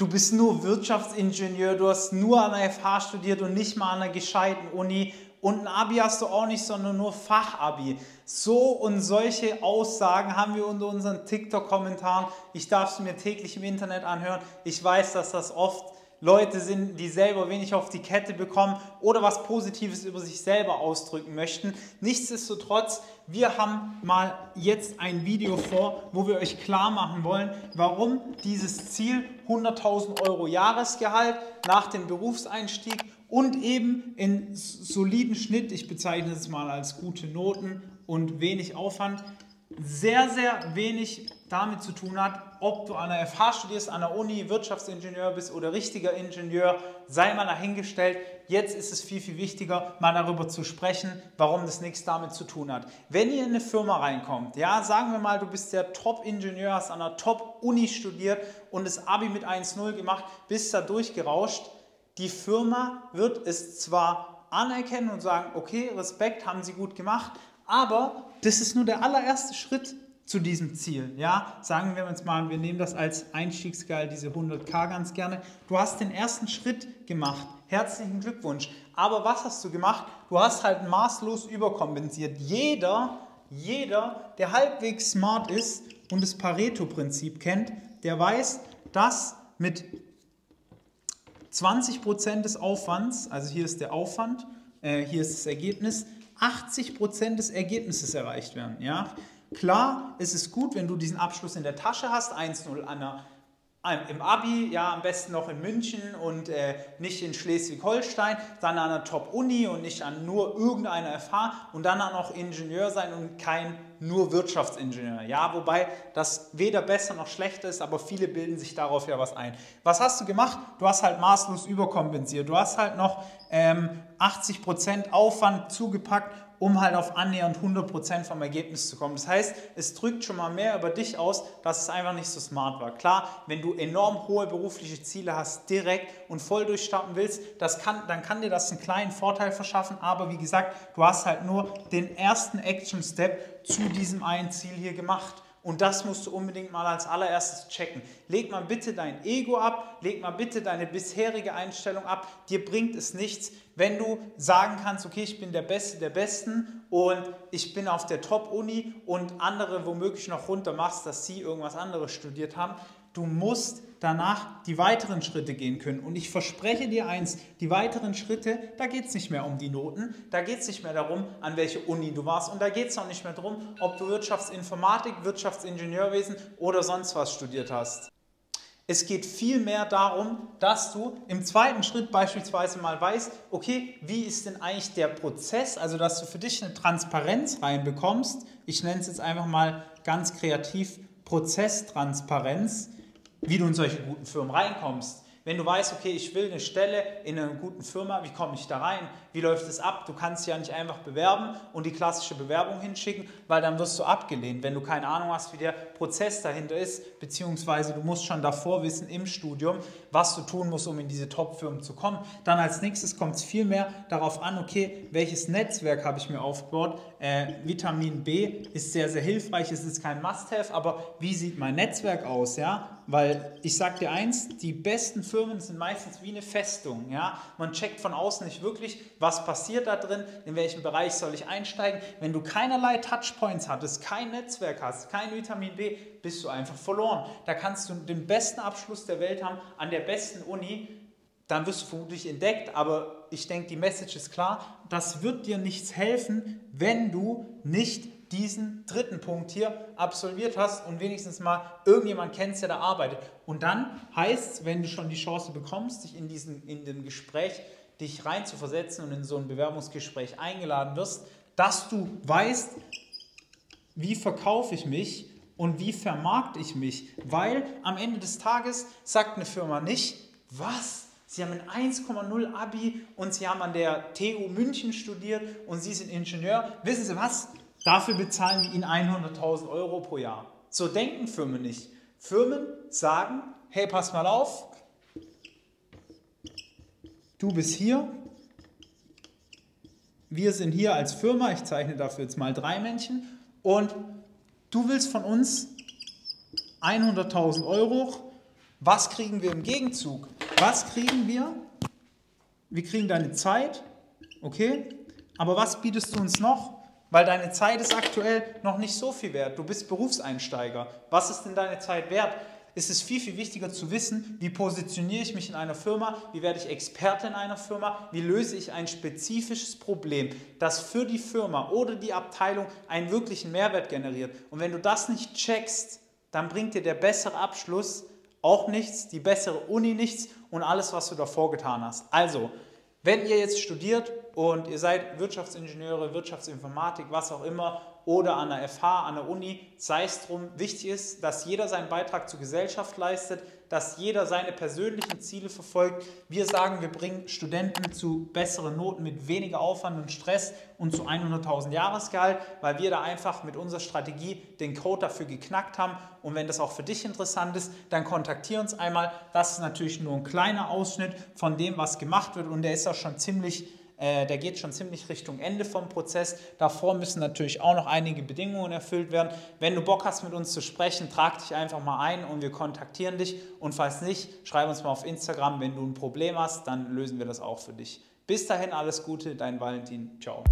du bist nur Wirtschaftsingenieur, du hast nur an der FH studiert und nicht mal an einer gescheiten Uni und ein Abi hast du auch nicht, sondern nur Fachabi. So und solche Aussagen haben wir unter unseren TikTok-Kommentaren. Ich darf es mir täglich im Internet anhören. Ich weiß, dass das oft Leute sind, die selber wenig auf die Kette bekommen oder was Positives über sich selber ausdrücken möchten. Nichtsdestotrotz, wir haben mal jetzt ein Video vor, wo wir euch klar machen wollen, warum dieses Ziel 100.000 Euro Jahresgehalt nach dem Berufseinstieg und eben in soliden Schnitt, ich bezeichne es mal als gute Noten und wenig Aufwand, sehr, sehr wenig damit zu tun hat, ob du an der FH studierst, an der Uni, Wirtschaftsingenieur bist oder richtiger Ingenieur, sei mal dahingestellt. Jetzt ist es viel, viel wichtiger, mal darüber zu sprechen, warum das nichts damit zu tun hat. Wenn ihr in eine Firma reinkommt, ja, sagen wir mal, du bist der Top-Ingenieur, hast an einer Top-Uni studiert und das Abi mit 1,0 gemacht, bist da durchgerauscht, die Firma wird es zwar anerkennen und sagen, okay, Respekt, haben sie gut gemacht, aber das ist nur der allererste Schritt zu diesem Ziel. Ja, sagen wir jetzt mal, wir nehmen das als Einstiegsgehalt, diese 100k ganz gerne. Du hast den ersten Schritt gemacht. Herzlichen Glückwunsch. Aber was hast du gemacht? Du hast halt maßlos überkompensiert. Jeder, jeder, der halbwegs smart ist und das Pareto-Prinzip kennt, der weiß, dass mit 20% des Aufwands, also hier ist der Aufwand, äh, hier ist das Ergebnis, 80% des Ergebnisses erreicht werden. Ja? Klar, es ist gut, wenn du diesen Abschluss in der Tasche hast, 1-0 an der im Abi, ja, am besten noch in München und äh, nicht in Schleswig-Holstein, dann an einer Top-Uni und nicht an nur irgendeiner FH und dann auch noch Ingenieur sein und kein nur Wirtschaftsingenieur. Ja, wobei das weder besser noch schlechter ist, aber viele bilden sich darauf ja was ein. Was hast du gemacht? Du hast halt maßlos überkompensiert. Du hast halt noch ähm, 80% Aufwand zugepackt um halt auf annähernd 100% vom Ergebnis zu kommen. Das heißt, es drückt schon mal mehr über dich aus, dass es einfach nicht so smart war. Klar, wenn du enorm hohe berufliche Ziele hast, direkt und voll durchstarten willst, das kann, dann kann dir das einen kleinen Vorteil verschaffen, aber wie gesagt, du hast halt nur den ersten Action-Step zu diesem einen Ziel hier gemacht. Und das musst du unbedingt mal als allererstes checken. Leg mal bitte dein Ego ab, leg mal bitte deine bisherige Einstellung ab. Dir bringt es nichts, wenn du sagen kannst, okay, ich bin der Beste der Besten und ich bin auf der Top-Uni und andere womöglich noch runter machst, dass sie irgendwas anderes studiert haben. Du musst danach die weiteren Schritte gehen können. Und ich verspreche dir eins, die weiteren Schritte, da geht es nicht mehr um die Noten, da geht es nicht mehr darum, an welche Uni du warst und da geht es auch nicht mehr darum, ob du Wirtschaftsinformatik, Wirtschaftsingenieurwesen oder sonst was studiert hast. Es geht vielmehr darum, dass du im zweiten Schritt beispielsweise mal weißt, okay, wie ist denn eigentlich der Prozess, also dass du für dich eine Transparenz reinbekommst. Ich nenne es jetzt einfach mal ganz kreativ Prozesstransparenz wie du in solche guten Firmen reinkommst. Wenn du weißt, okay, ich will eine Stelle in einer guten Firma, wie komme ich da rein? Wie läuft es ab? Du kannst ja nicht einfach bewerben und die klassische Bewerbung hinschicken, weil dann wirst du abgelehnt, wenn du keine Ahnung hast, wie der Prozess dahinter ist, beziehungsweise du musst schon davor wissen im Studium, was du tun musst, um in diese Top-Firmen zu kommen. Dann als nächstes kommt es viel mehr darauf an, okay, welches Netzwerk habe ich mir aufgebaut? Äh, Vitamin B ist sehr, sehr hilfreich, es ist kein Must-Have, aber wie sieht mein Netzwerk aus? Ja? Weil ich sage dir eins, die besten Firmen sind meistens wie eine Festung. Ja? Man checkt von außen nicht wirklich, was passiert da drin, in welchem Bereich soll ich einsteigen. Wenn du keinerlei Touchpoints hattest, kein Netzwerk hast, kein Vitamin B, bist du einfach verloren. Da kannst du den besten Abschluss der Welt haben an der besten Uni, dann wirst du vermutlich entdeckt, aber ich denke, die Message ist klar, das wird dir nichts helfen, wenn du nicht diesen dritten Punkt hier absolviert hast und wenigstens mal irgendjemand kennst, der da arbeitet. Und dann heißt es, wenn du schon die Chance bekommst, dich in, diesen, in dem Gespräch dich reinzuversetzen und in so ein Bewerbungsgespräch eingeladen wirst, dass du weißt, wie verkaufe ich mich und wie vermarkte ich mich. Weil am Ende des Tages sagt eine Firma nicht, was? Sie haben ein 1,0 Abi und Sie haben an der TU München studiert und Sie sind Ingenieur. Wissen Sie was? Dafür bezahlen wir Ihnen 100.000 Euro pro Jahr. So denken Firmen nicht. Firmen sagen, hey, pass mal auf, du bist hier, wir sind hier als Firma, ich zeichne dafür jetzt mal drei Männchen, und du willst von uns 100.000 Euro Was kriegen wir im Gegenzug? Was kriegen wir? Wir kriegen deine Zeit, okay? Aber was bietest du uns noch? Weil deine Zeit ist aktuell noch nicht so viel wert. Du bist Berufseinsteiger. Was ist denn deine Zeit wert? ist es viel, viel wichtiger zu wissen, wie positioniere ich mich in einer Firma, wie werde ich Experte in einer Firma, wie löse ich ein spezifisches Problem, das für die Firma oder die Abteilung einen wirklichen Mehrwert generiert. Und wenn du das nicht checkst, dann bringt dir der bessere Abschluss auch nichts, die bessere Uni nichts und alles, was du davor getan hast. Also, wenn ihr jetzt studiert und ihr seid Wirtschaftsingenieure, Wirtschaftsinformatik, was auch immer, oder an der FH, an der Uni, sei es drum, wichtig ist, dass jeder seinen Beitrag zur Gesellschaft leistet, dass jeder seine persönlichen Ziele verfolgt. Wir sagen, wir bringen Studenten zu besseren Noten mit weniger Aufwand und Stress und zu 100.000 Jahresgehalt, weil wir da einfach mit unserer Strategie den Code dafür geknackt haben. Und wenn das auch für dich interessant ist, dann kontaktiere uns einmal. Das ist natürlich nur ein kleiner Ausschnitt von dem, was gemacht wird und der ist auch schon ziemlich äh, der geht schon ziemlich Richtung Ende vom Prozess. Davor müssen natürlich auch noch einige Bedingungen erfüllt werden. Wenn du Bock hast, mit uns zu sprechen, trag dich einfach mal ein und wir kontaktieren dich. Und falls nicht, schreib uns mal auf Instagram. Wenn du ein Problem hast, dann lösen wir das auch für dich. Bis dahin alles Gute, dein Valentin. Ciao.